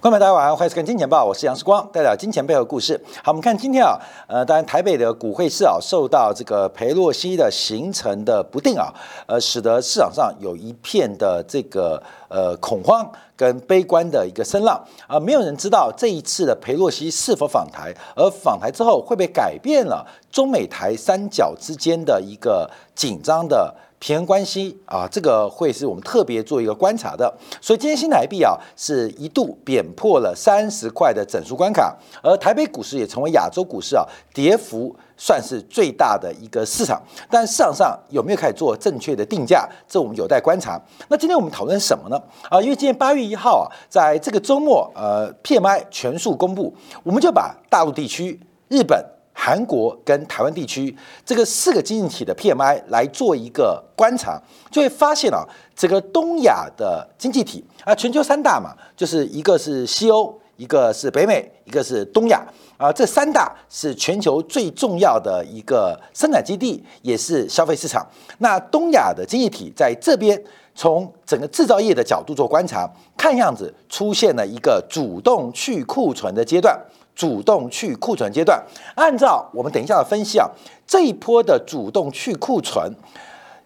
观众大家晚上好，欢迎收看《金钱报》，我是杨世光，带来金钱背后故事。好，我们看今天啊，呃，当然台北的股汇市啊，受到这个裴洛西的行程的不定啊，呃，使得市场上有一片的这个呃恐慌跟悲观的一个声浪啊，没有人知道这一次的裴洛西是否访台，而访台之后会不会改变了中美台三角之间的一个紧张的。平衡关系啊，这个会是我们特别做一个观察的。所以今天新台币啊是一度贬破了三十块的整数关卡，而台北股市也成为亚洲股市啊跌幅算是最大的一个市场。但市场上有没有开始做正确的定价，这我们有待观察。那今天我们讨论什么呢？啊，因为今天八月一号啊，在这个周末，呃，PMI 全数公布，我们就把大陆地区、日本。韩国跟台湾地区这个四个经济体的 PMI 来做一个观察，就会发现啊，这个东亚的经济体啊，全球三大嘛，就是一个是西欧，一个是北美，一个是东亚啊，这三大是全球最重要的一个生产基地，也是消费市场。那东亚的经济体在这边，从整个制造业的角度做观察，看样子出现了一个主动去库存的阶段。主动去库存阶段，按照我们等一下的分析啊，这一波的主动去库存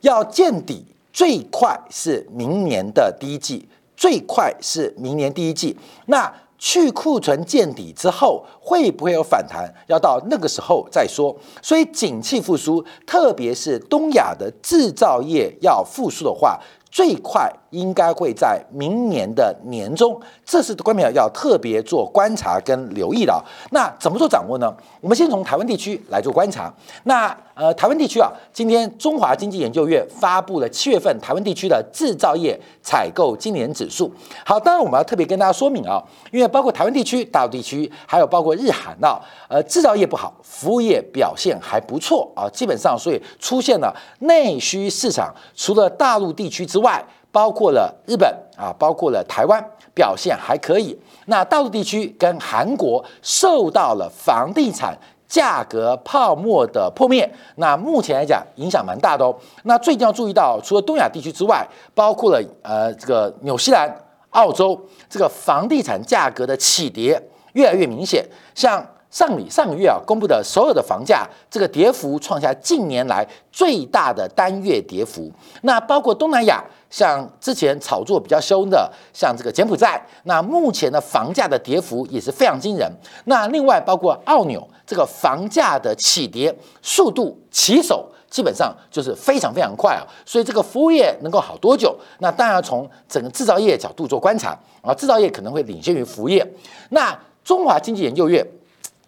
要见底，最快是明年的第一季，最快是明年第一季。那去库存见底之后，会不会有反弹？要到那个时候再说。所以，景气复苏，特别是东亚的制造业要复苏的话，最快。应该会在明年的年中，这是关淼要特别做观察跟留意的。那怎么做掌握呢？我们先从台湾地区来做观察。那呃，台湾地区啊，今天中华经济研究院发布了七月份台湾地区的制造业采购经理人指数。好，当然我们要特别跟大家说明啊，因为包括台湾地区、大陆地区，还有包括日韩啊，呃，制造业不好，服务业表现还不错啊，基本上所以出现了内需市场，除了大陆地区之外。包括了日本啊，包括了台湾表现还可以。那大陆地区跟韩国受到了房地产价格泡沫的破灭，那目前来讲影响蛮大的哦。那最近要注意到，除了东亚地区之外，包括了呃这个纽西兰、澳洲，这个房地产价格的起跌越来越明显。像上里上个月啊公布的所有的房价，这个跌幅创下近年来最大的单月跌幅。那包括东南亚。像之前炒作比较凶的，像这个柬埔寨，那目前的房价的跌幅也是非常惊人。那另外包括澳纽，这个房价的起跌速度起手基本上就是非常非常快啊。所以这个服务业能够好多久？那当然从整个制造业角度做观察啊，制造业可能会领先于服务业。那中华经济研究院。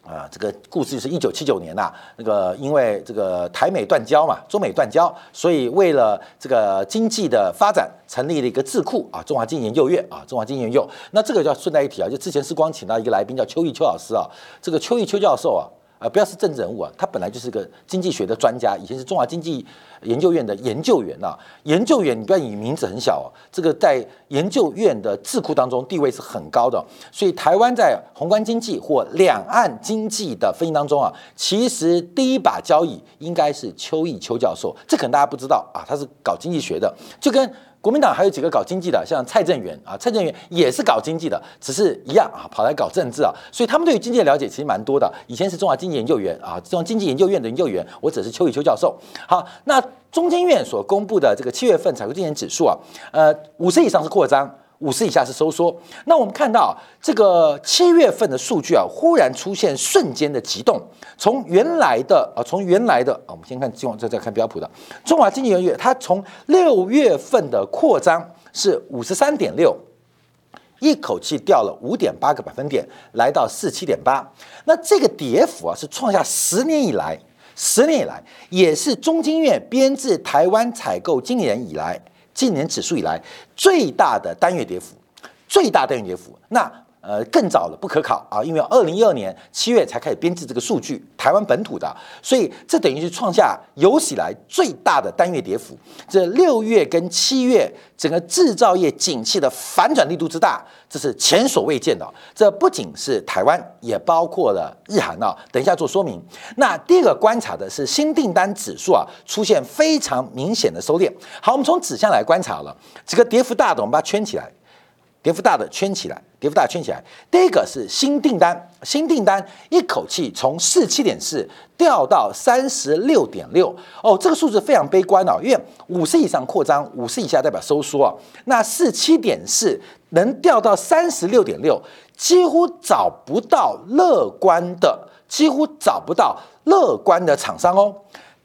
啊，这个故事是一九七九年呐，那个因为这个台美断交嘛，中美断交，所以为了这个经济的发展，成立了一个智库啊，中华经济研究院啊，中华经济研究。那这个叫顺带一提啊，就之前是光请到一个来宾叫邱毅邱老师啊，这个邱毅邱教授啊。啊，不要是政治人物啊，他本来就是个经济学的专家，以前是中华经济研究院的研究员呐。研究员，你不要以名字很小哦，这个在研究院的智库当中地位是很高的。所以台湾在宏观经济或两岸经济的分析当中啊，其实第一把交椅应该是邱毅邱教授，这可能大家不知道啊，他是搞经济学的，就跟。国民党还有几个搞经济的，像蔡正元啊，蔡正元也是搞经济的，只是一样啊，跑来搞政治啊，所以他们对于经济的了解其实蛮多的。以前是中华经济研究院啊，中华经济研究院的研究员，我只是邱宇秋教授。好，那中经院所公布的这个七月份采购经理指数啊，呃，五十以上是扩张。五十以下是收缩。那我们看到这个七月份的数据啊，忽然出现瞬间的急动，从原来的啊，从原来的啊，我们先看金旺，再再看标普的中华经济研究院，它从六月份的扩张是五十三点六，一口气掉了五点八个百分点，来到四七点八。那这个跌幅啊，是创下十年以来，十年以来也是中经院编制台湾采购经理人以来。今年指数以来最大的单月跌幅，最大单月跌幅，那呃更早了不可考啊，因为二零一二年七月才开始编制这个数据，台湾本土的，所以这等于是创下有史以来最大的单月跌幅。这六月跟七月整个制造业景气的反转力度之大。这是前所未见的，这不仅是台湾，也包括了日韩啊。等一下做说明。那第二个观察的是新订单指数啊，出现非常明显的收敛。好，我们从指向来观察了，这个跌幅大的，我们把它圈起来。跌幅大的圈起来，跌幅大圈起来。第一个是新订单，新订单一口气从四七点四掉到三十六点六，哦，这个数字非常悲观哦，因为五十以上扩张，五十以下代表收缩啊。那四七点四能掉到三十六点六，几乎找不到乐观的，几乎找不到乐观的厂商哦。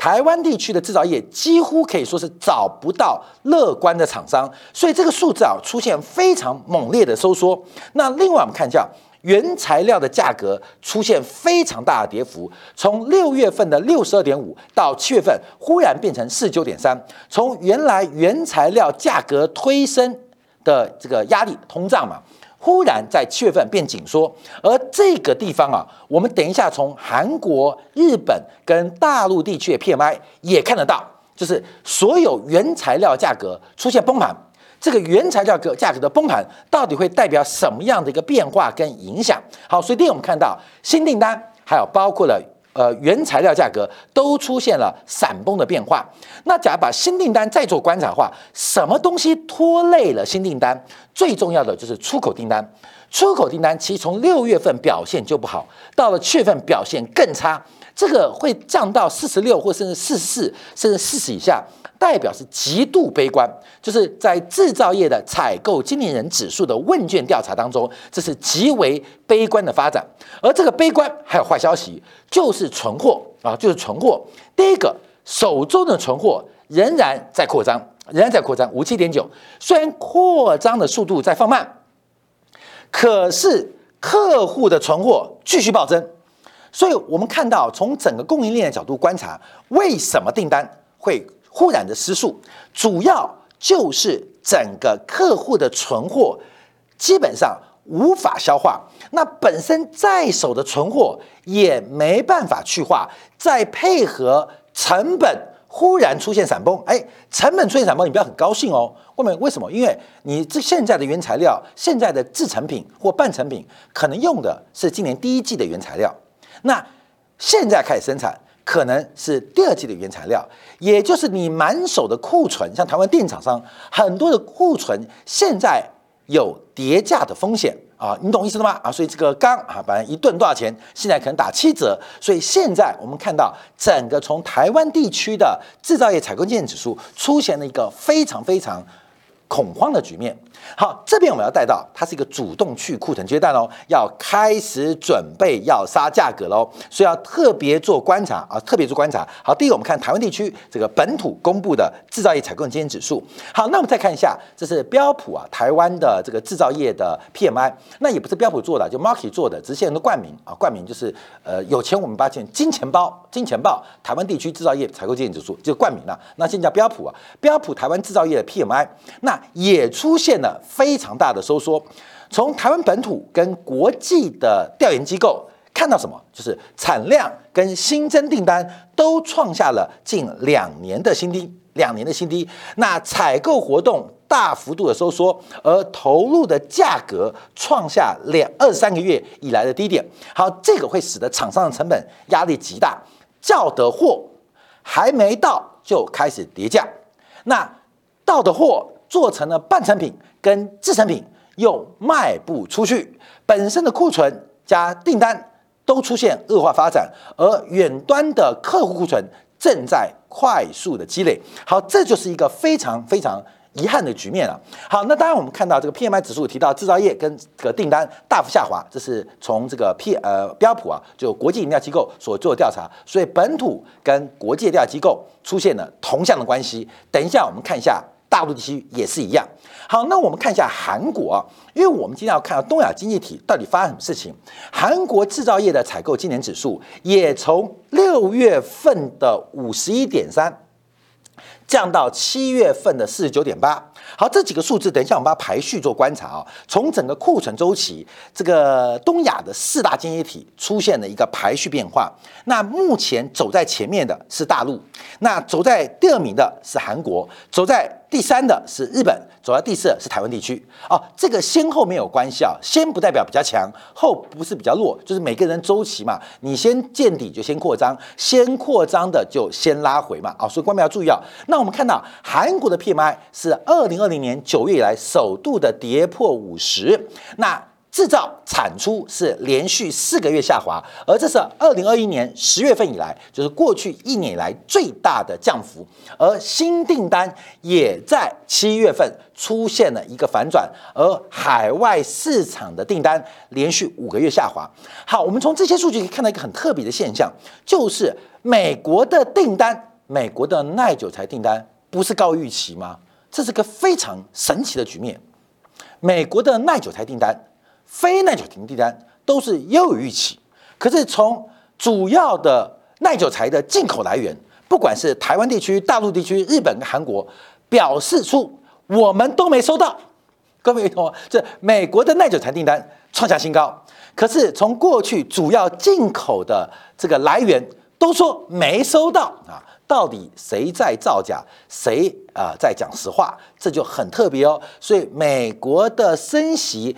台湾地区的制造业几乎可以说是找不到乐观的厂商，所以这个数字啊出现非常猛烈的收缩。那另外我们看一下原材料的价格出现非常大的跌幅，从六月份的六十二点五到七月份忽然变成四九点三，从原来原材料价格推升的这个压力通胀嘛。忽然在七月份变紧缩，而这个地方啊，我们等一下从韩国、日本跟大陆地区的 PMI 也看得到，就是所有原材料价格出现崩盘。这个原材料价价格的崩盘到底会代表什么样的一个变化跟影响？好，所以第一我们看到新订单，还有包括了。呃，原材料价格都出现了闪崩的变化。那假如把新订单再做观察的话，什么东西拖累了新订单？最重要的就是出口订单。出口订单其实从六月份表现就不好，到了七月份表现更差。这个会降到四十六或甚至四十四，甚至四十以下。代表是极度悲观，就是在制造业的采购经理人指数的问卷调查当中，这是极为悲观的发展。而这个悲观还有坏消息，就是存货啊，就是存货。第一个，手中的存货仍然在扩张，仍然在扩张，五七点九。虽然扩张的速度在放慢，可是客户的存货继续暴增。所以我们看到，从整个供应链的角度观察，为什么订单会？忽然的失速，主要就是整个客户的存货基本上无法消化，那本身在手的存货也没办法去化，再配合成本忽然出现闪崩，哎，成本出现闪崩，你不要很高兴哦。为什么？为什么？因为你这现在的原材料、现在的制成品或半成品，可能用的是今年第一季的原材料，那现在开始生产。可能是第二季的原材料，也就是你满手的库存，像台湾电厂商很多的库存，现在有叠价的风险啊，你懂意思了吗？啊，所以这个钢啊，本来一吨多少钱，现在可能打七折，所以现在我们看到整个从台湾地区的制造业采购经理指数出现了一个非常非常恐慌的局面。好，这边我们要带到，它是一个主动去库存阶段喽，要开始准备要杀价格喽，所以要特别做观察啊，特别做观察。好，第一个我们看台湾地区这个本土公布的制造业采购经理指数。好，那我们再看一下，这是标普啊，台湾的这个制造业的 PMI，那也不是标普做的，就 Market 做的，只是现在的冠名啊，冠名就是呃有钱我们发现金钱包，金钱豹台湾地区制造业采购经理指数就冠名了，那现在叫标普啊，标普台湾制造业的 PMI，那也出现了。非常大的收缩，从台湾本土跟国际的调研机构看到什么？就是产量跟新增订单都创下了近两年的新低，两年的新低。那采购活动大幅度的收缩，而投入的价格创下两二三个月以来的低点。好，这个会使得厂商的成本压力极大，叫的货还没到就开始跌价，那到的货做成了半成品。跟制成品又卖不出去，本身的库存加订单都出现恶化发展，而远端的客户库存正在快速的积累。好，这就是一个非常非常遗憾的局面了。好，那当然我们看到这个 PMI 指数提到制造业跟这个订单大幅下滑，这是从这个 P 呃标普啊，就国际研调机构所做的调查，所以本土跟国际调查机构出现了同向的关系。等一下我们看一下。大陆地区也是一样。好，那我们看一下韩国，因为我们今天要看到东亚经济体到底发生什么事情。韩国制造业的采购今年指数也从六月份的五十一点三降到七月份的四十九点八。好，这几个数字等一下我们把它排序做观察啊。从整个库存周期，这个东亚的四大经济体出现了一个排序变化。那目前走在前面的是大陆，那走在第二名的是韩国，走在。第三的是日本，走在第四是台湾地区哦。这个先后没有关系啊，先不代表比较强，后不是比较弱，就是每个人周期嘛。你先见底就先扩张，先扩张的就先拉回嘛啊。所以观众要注意啊。那我们看到韩国的 PMI 是二零二零年九月以来首度的跌破五十。那制造产出是连续四个月下滑，而这是二零二一年十月份以来，就是过去一年以来最大的降幅。而新订单也在七月份出现了一个反转，而海外市场的订单连续五个月下滑。好，我们从这些数据可以看到一个很特别的现象，就是美国的订单，美国的耐久材订单不是高预期吗？这是个非常神奇的局面。美国的耐久材订单。非耐久停订单都是优于预期，可是从主要的耐久材的进口来源，不管是台湾地区、大陆地区、日本跟韩国，表示出我们都没收到。各位同这美国的耐久材订单创下新高，可是从过去主要进口的这个来源都说没收到啊，到底谁在造假，谁啊在讲实话，这就很特别哦。所以美国的升息。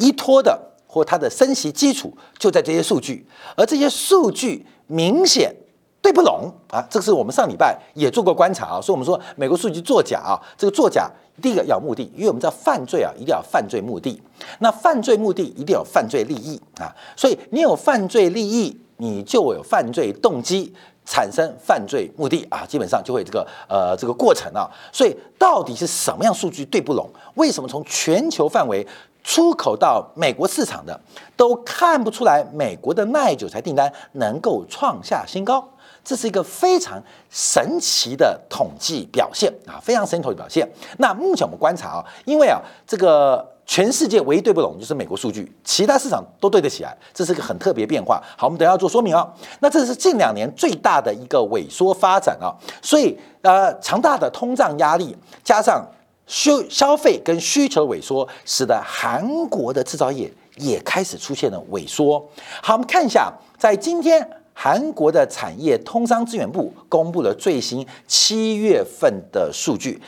依托的或它的升息基础就在这些数据，而这些数据明显对不拢啊！这个是我们上礼拜也做过观察啊，所以我们说美国数据作假啊，这个作假第一个要目的，因为我们知道犯罪啊一定要犯罪目的，那犯罪目的一定有犯罪利益啊，所以你有犯罪利益，你就有犯罪动机，产生犯罪目的啊，基本上就会这个呃这个过程啊，所以到底是什么样数据对不拢？为什么从全球范围？出口到美国市场的都看不出来，美国的耐久材订单能够创下新高，这是一个非常神奇的统计表现啊，非常神奇的表现。那目前我们观察啊，因为啊，这个全世界唯一对不拢就是美国数据，其他市场都对得起来，这是个很特别变化。好，我们等下做说明啊。那这是近两年最大的一个萎缩发展啊，所以呃，强大的通胀压力加上。消消费跟需求萎缩，使得韩国的制造业也开始出现了萎缩。好，我们看一下，在今天韩国的产业通商资源部公布了最新七月份的数据，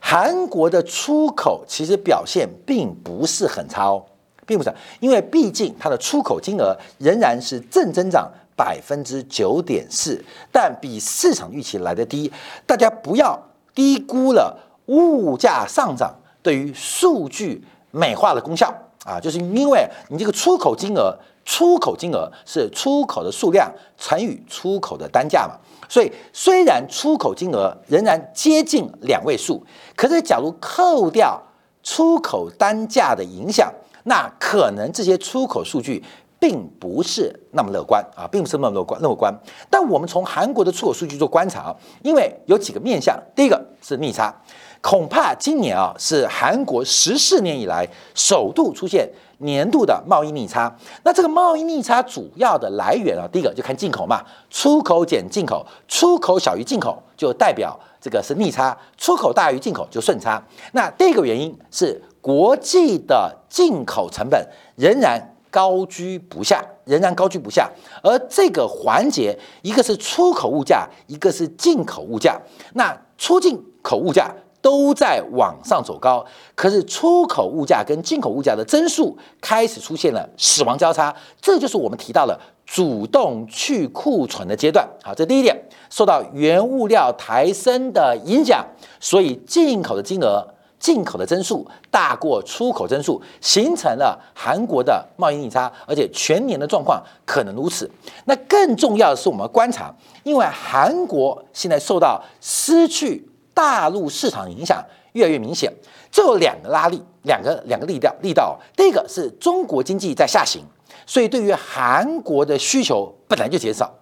韩国的出口其实表现并不是很差哦，并不是，因为毕竟它的出口金额仍然是正增长百分之九点四，但比市场预期来的低。大家不要低估了。物价上涨对于数据美化的功效啊，就是因为你这个出口金额，出口金额是出口的数量乘以出口的单价嘛，所以虽然出口金额仍然接近两位数，可是假如扣掉出口单价的影响，那可能这些出口数据并不是那么乐观啊，并不是那么乐观乐观。但我们从韩国的出口数据做观察啊，因为有几个面向，第一个是逆差。恐怕今年啊是韩国十四年以来首度出现年度的贸易逆差。那这个贸易逆差主要的来源啊，第一个就看进口嘛，出口减进口，出口小于进口就代表这个是逆差，出口大于进口就顺差。那第二个原因是国际的进口成本仍然高居不下，仍然高居不下。而这个环节，一个是出口物价，一个是进口物价。那出进口物价。都在往上走高，可是出口物价跟进口物价的增速开始出现了死亡交叉，这就是我们提到了主动去库存的阶段。好，这第一点，受到原物料抬升的影响，所以进口的金额、进口的增速大过出口增速，形成了韩国的贸易逆差，而且全年的状况可能如此。那更重要的是，我们观察，因为韩国现在受到失去。大陆市场影响越来越明显，这有两个拉力，两个两个力道力道。第一个是中国经济在下行，所以对于韩国的需求本来就减少；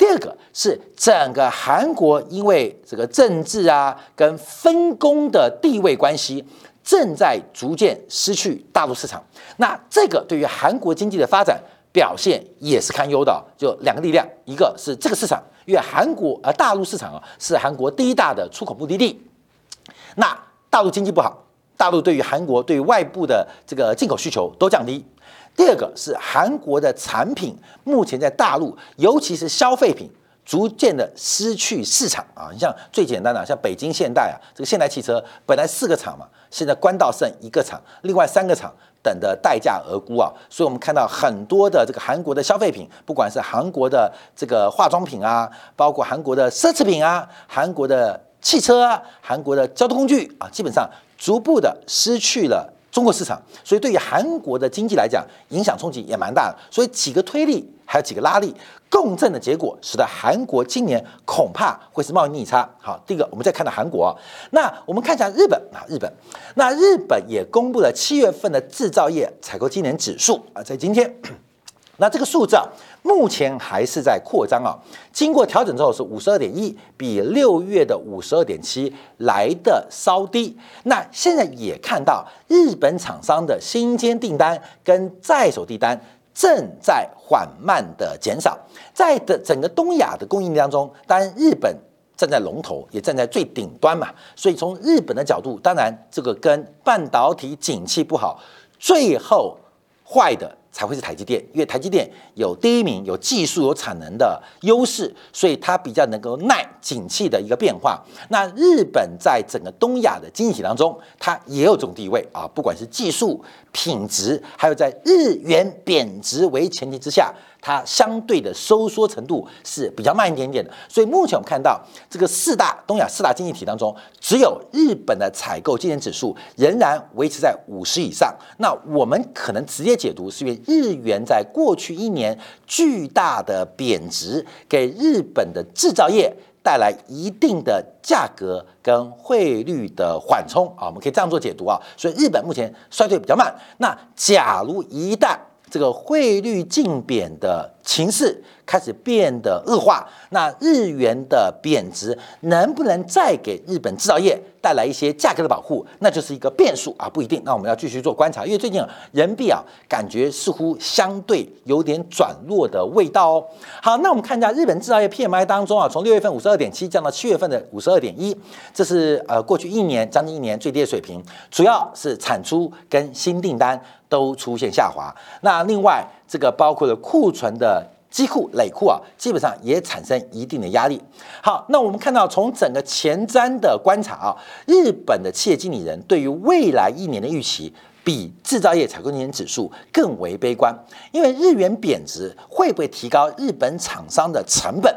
第二个是整个韩国因为这个政治啊跟分工的地位关系，正在逐渐失去大陆市场。那这个对于韩国经济的发展表现也是堪忧的。就两个力量，一个是这个市场。因为韩国呃大陆市场啊是韩国第一大的出口目的地，那大陆经济不好，大陆对于韩国对于外部的这个进口需求都降低。第二个是韩国的产品目前在大陆，尤其是消费品，逐渐的失去市场啊。你像最简单的，像北京现代啊，这个现代汽车本来四个厂嘛，现在关到剩一个厂，另外三个厂。等的待价而沽啊，所以我们看到很多的这个韩国的消费品，不管是韩国的这个化妆品啊，包括韩国的奢侈品啊，韩国的汽车啊，韩国的交通工具啊，基本上逐步的失去了中国市场，所以对于韩国的经济来讲，影响冲击也蛮大的。所以几个推力还有几个拉力共振的结果，使得韩国今年恐怕会是贸易逆差。好，第一个我们再看到韩国，那我们看一下日本啊，日本，那日本也公布了七月份的制造业采购今年指数啊，在今天。那这个数字啊，目前还是在扩张啊。经过调整之后是五十二点一，比六月的五十二点七来的稍低。那现在也看到日本厂商的新间订单跟在手订单正在缓慢的减少。在的整个东亚的供应当中，当然日本站在龙头，也站在最顶端嘛。所以从日本的角度，当然这个跟半导体景气不好，最后坏的。才会是台积电，因为台积电有第一名、有技术、有产能的优势，所以它比较能够耐景气的一个变化。那日本在整个东亚的经济体当中，它也有这种地位啊，不管是技术、品质，还有在日元贬值为前提之下。它相对的收缩程度是比较慢一点点的，所以目前我们看到这个四大东亚四大经济体当中，只有日本的采购经理指数仍然维持在五十以上。那我们可能直接解读是因为日元在过去一年巨大的贬值，给日本的制造业带来一定的价格跟汇率的缓冲啊，我们可以这样做解读啊。所以日本目前衰退比较慢。那假如一旦这个汇率净贬的情势开始变得恶化，那日元的贬值能不能再给日本制造业带来一些价格的保护，那就是一个变数啊，不一定。那我们要继续做观察，因为最近人民币啊，感觉似乎相对有点转弱的味道哦。好，那我们看一下日本制造业 PMI 当中啊，从六月份五十二点七降到七月份的五十二点一，这是呃过去一年将近一年最低的水平，主要是产出跟新订单。都出现下滑，那另外这个包括了库存的积库累库啊，基本上也产生一定的压力。好，那我们看到从整个前瞻的观察啊，日本的企业经理人对于未来一年的预期，比制造业采购经理指数更为悲观，因为日元贬值会不会提高日本厂商的成本？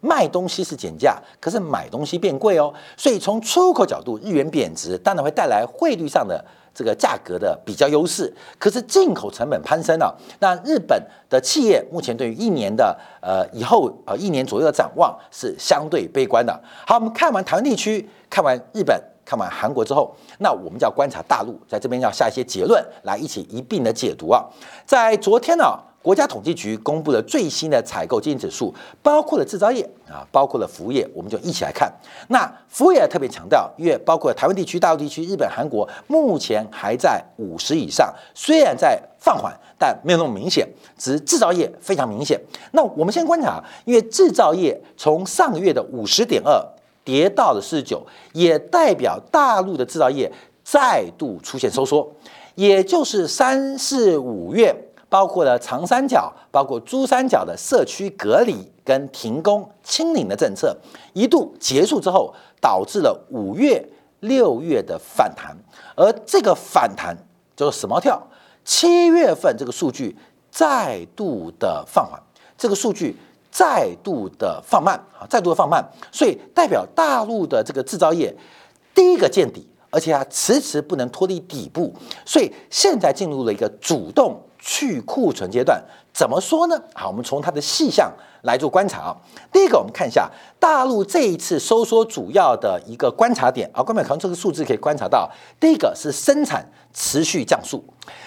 卖东西是减价，可是买东西变贵哦，所以从出口角度，日元贬值当然会带来汇率上的。这个价格的比较优势，可是进口成本攀升了。那日本的企业目前对于一年的呃以后呃一年左右的展望是相对悲观的。好，我们看完台湾地区，看完日本，看完韩国之后，那我们就要观察大陆，在这边要下一些结论，来一起一并的解读啊。在昨天呢。国家统计局公布了最新的采购经理指数，包括了制造业啊，包括了服务业，我们就一起来看。那服务业特别强调，因为包括台湾地区、大陆地区、日本、韩国，目前还在五十以上，虽然在放缓，但没有那么明显。只是制造业非常明显。那我们先观察，因为制造业从上个月的五十点二跌到了四十九，也代表大陆的制造业再度出现收缩，也就是三四五月。包括了长三角，包括珠三角的社区隔离跟停工清零的政策。一度结束之后，导致了五月、六月的反弹，而这个反弹就是死猫跳，七月份这个数据再度的放缓，这个数据再度的放慢啊，再度的放慢，所以代表大陆的这个制造业第一个见底，而且它迟迟不能脱离底部，所以现在进入了一个主动。去库存阶段怎么说呢？好，我们从它的细项来做观察啊。第一个，我们看一下大陆这一次收缩主要的一个观察点啊。观众朋友，这个数字可以观察到，第一个是生产持续降速，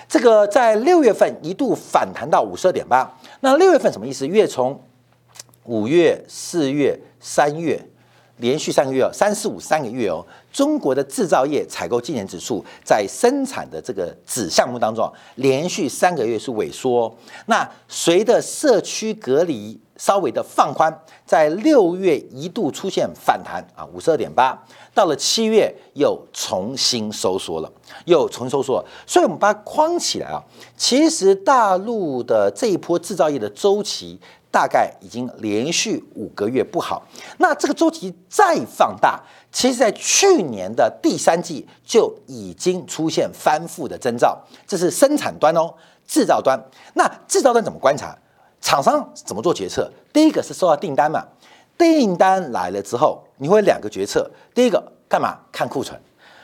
这个在六月份一度反弹到五十二点八。那六月份什么意思？月从五月、四月、三月。连续三个月哦三四五三个月哦，中国的制造业采购经理指数在生产的这个子项目当中，连续三个月是萎缩。那随着社区隔离稍微的放宽，在六月一度出现反弹啊，五十二点八，到了七月又重新收缩了，又重新收缩。所以我们把它框起来啊，其实大陆的这一波制造业的周期。大概已经连续五个月不好，那这个周期再放大，其实在去年的第三季就已经出现翻覆的征兆。这是生产端哦，制造端。那制造端怎么观察？厂商怎么做决策？第一个是收到订单嘛，订单来了之后，你会两个决策：第一个，干嘛看库存，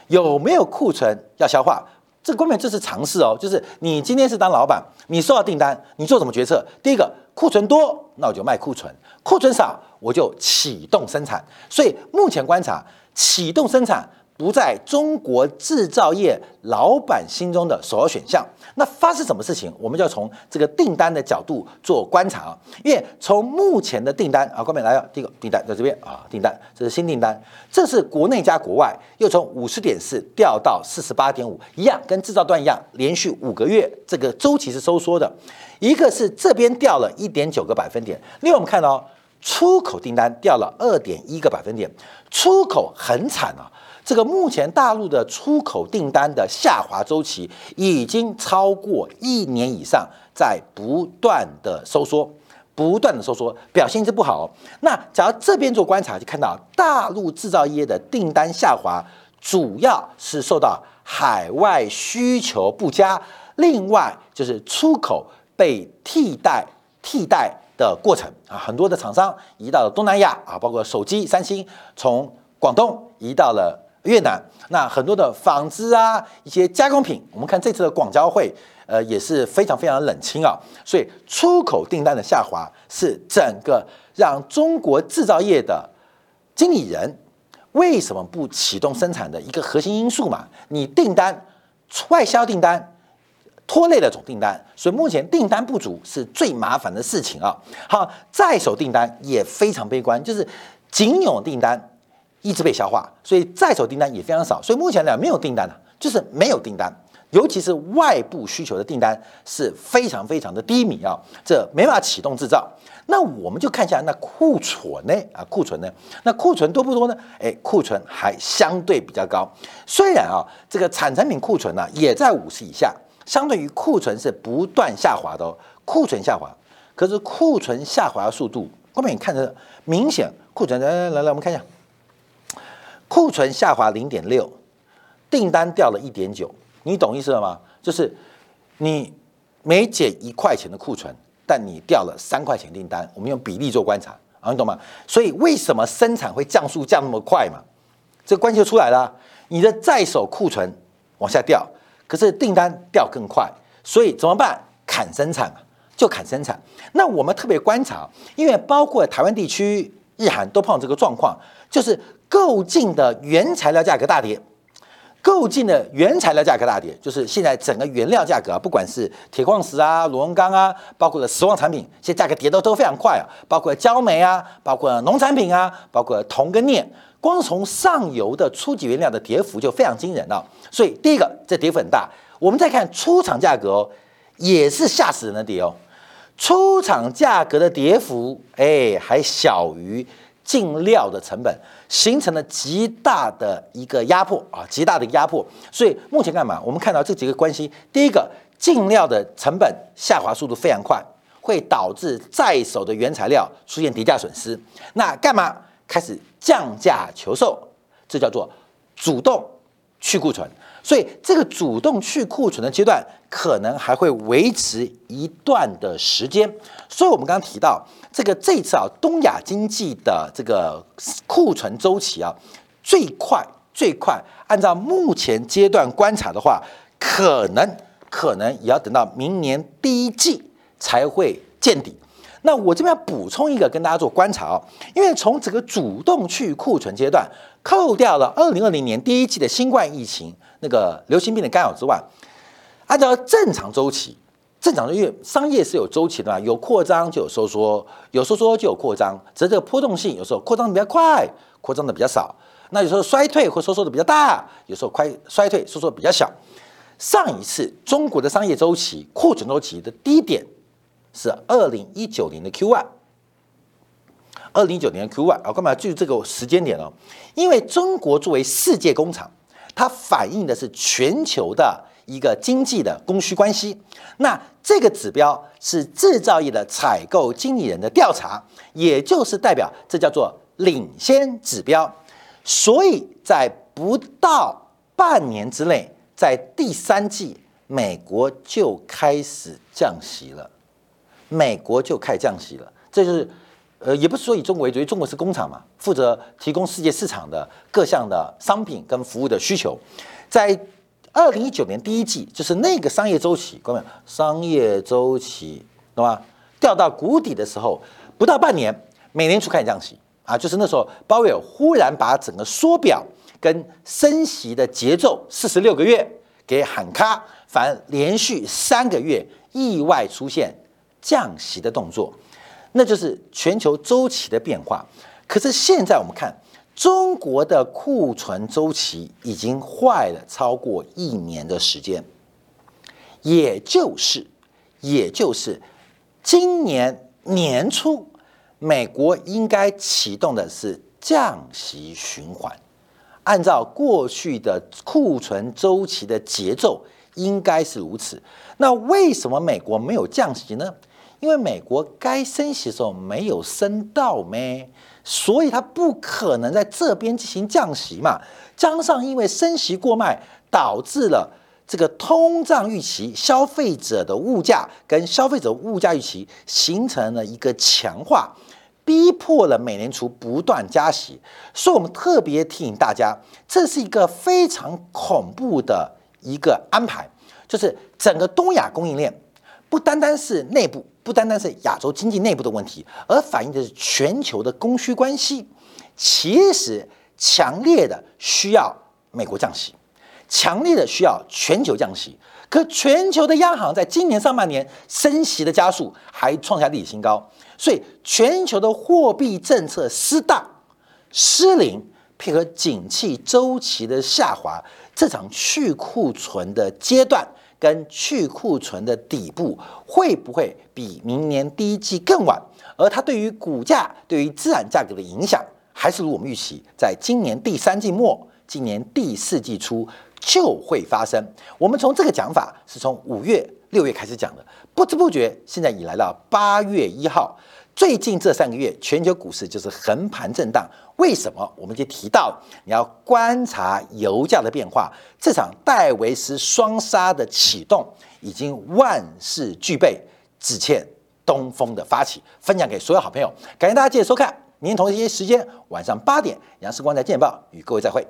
有没有库存要消化？这个根本这是常识哦。就是你今天是当老板，你收到订单，你做什么决策？第一个，库存多，那我就卖库存；库存少，我就启动生产。所以目前观察，启动生产。不在中国制造业老板心中的首要选项。那发生什么事情，我们就要从这个订单的角度做观察啊。因为从目前的订单啊，后面来了第一个订单在这边啊，订单这是新订单，这是国内加国外，又从五十点四掉到四十八点五，一样跟制造端一样，连续五个月这个周期是收缩的。一个是这边掉了一点九个百分点，另外我们看到出口订单掉了二点一个百分点，出口很惨啊。这个目前大陆的出口订单的下滑周期已经超过一年以上，在不断的收缩，不断的收缩，表现是不好。那假如这边做观察，就看到大陆制造业的订单下滑，主要是受到海外需求不佳，另外就是出口被替代替代的过程啊，很多的厂商移到了东南亚啊，包括手机三星从广东移到了。越南那很多的纺织啊，一些加工品，我们看这次的广交会，呃也是非常非常冷清啊，所以出口订单的下滑是整个让中国制造业的经理人为什么不启动生产的一个核心因素嘛？你订单外销订单拖累了总订单，所以目前订单不足是最麻烦的事情啊。好，在手订单也非常悲观，就是仅有订单。一直被消化，所以在手订单也非常少，所以目前呢没有订单了，就是没有订单，尤其是外部需求的订单是非常非常的低迷啊，这没法启动制造。那我们就看一下那库存呢啊，库存呢，那库存多不多呢？哎，库存还相对比较高，虽然啊这个产成品库存呢也在五十以下，相对于库存是不断下滑的哦，库存下滑，可是库存下滑的速度，后面你看着明显库存来来来来，我们看一下。库存下滑零点六，订单掉了一点九，你懂意思了吗？就是你每减一块钱的库存，但你掉了三块钱订单。我们用比例做观察啊，你懂吗？所以为什么生产会降速降那么快嘛？这关系就出来了。你的在手库存往下掉，可是订单掉更快，所以怎么办？砍生产就砍生产。那我们特别观察，因为包括台湾地区、日韩都碰到这个状况，就是。购进的原材料价格大跌，购进的原材料价格大跌，就是现在整个原料价格啊，不管是铁矿石啊、螺纹钢啊，包括的石化产品，现在价格跌的都非常快啊，包括焦煤啊，包括农产品啊，包括铜跟镍，光从上游的初级原料的跌幅就非常惊人了。所以第一个，这跌幅很大。我们再看出厂价格，也是吓死人的跌哦，出厂价格的跌幅，哎，还小于。进料的成本形成了极大的一个压迫啊，极大的压迫。所以目前干嘛？我们看到这几个关系：第一个，进料的成本下滑速度非常快，会导致在手的原材料出现跌价损失。那干嘛？开始降价求售，这叫做主动去库存。所以这个主动去库存的阶段，可能还会维持一段的时间。所以我们刚刚提到。这个这次啊，东亚经济的这个库存周期啊，最快最快，按照目前阶段观察的话，可能可能也要等到明年第一季才会见底。那我这边要补充一个跟大家做观察哦，因为从整个主动去库存阶段，扣掉了二零二零年第一季的新冠疫情那个流行病的干扰之外，按照正常周期。正常的，因为商业是有周期的嘛，有扩张就有收缩，有收缩就有扩张，只是这个波动性有时候扩张的比较快，扩张的比较少。那有时候衰退或收缩的比较大，有时候快衰退收缩比较小。上一次中国的商业周期库存周期的低点是二零一九年的 Q one，二零一九年的 Q one 啊，干嘛要记住这个时间点哦？因为中国作为世界工厂，它反映的是全球的。一个经济的供需关系，那这个指标是制造业的采购经理人的调查，也就是代表这叫做领先指标。所以在不到半年之内，在第三季，美国就开始降息了，美国就开始降息了，这就是呃，也不是说以中国为主，因为中国是工厂嘛，负责提供世界市场的各项的商品跟服务的需求。在二零一九年第一季，就是那个商业周期，各位，商业周期，懂吗？掉到谷底的时候，不到半年，美联储开始降息啊，就是那时候鲍威尔忽然把整个缩表跟升息的节奏四十六个月给喊卡，反而连续三个月意外出现降息的动作，那就是全球周期的变化。可是现在我们看。中国的库存周期已经坏了超过一年的时间，也就是，也就是今年年初，美国应该启动的是降息循环。按照过去的库存周期的节奏，应该是如此。那为什么美国没有降息呢？因为美国该升息的时候没有升到咩？所以它不可能在这边进行降息嘛？加上因为升息过慢，导致了这个通胀预期、消费者的物价跟消费者物价预期形成了一个强化，逼迫了美联储不断加息。所以我们特别提醒大家，这是一个非常恐怖的一个安排，就是整个东亚供应链不单单是内部。不单单是亚洲经济内部的问题，而反映的是全球的供需关系。其实强烈的需要美国降息，强烈的需要全球降息。可全球的央行在今年上半年升息的加速还创下历史新高，所以全球的货币政策失当、失灵，配合景气周期的下滑，这场去库存的阶段。跟去库存的底部会不会比明年第一季更晚？而它对于股价、对于资产价格的影响，还是如我们预期，在今年第三季末、今年第四季初就会发生。我们从这个讲法是从五月、六月开始讲的，不知不觉现在已来到八月一号。最近这三个月，全球股市就是横盘震荡。为什么？我们就提到你要观察油价的变化。这场戴维斯双杀的启动已经万事俱备，只欠东风的发起。分享给所有好朋友，感谢大家继续收看。明天同一时间，晚上八点，杨世光在见报与各位再会。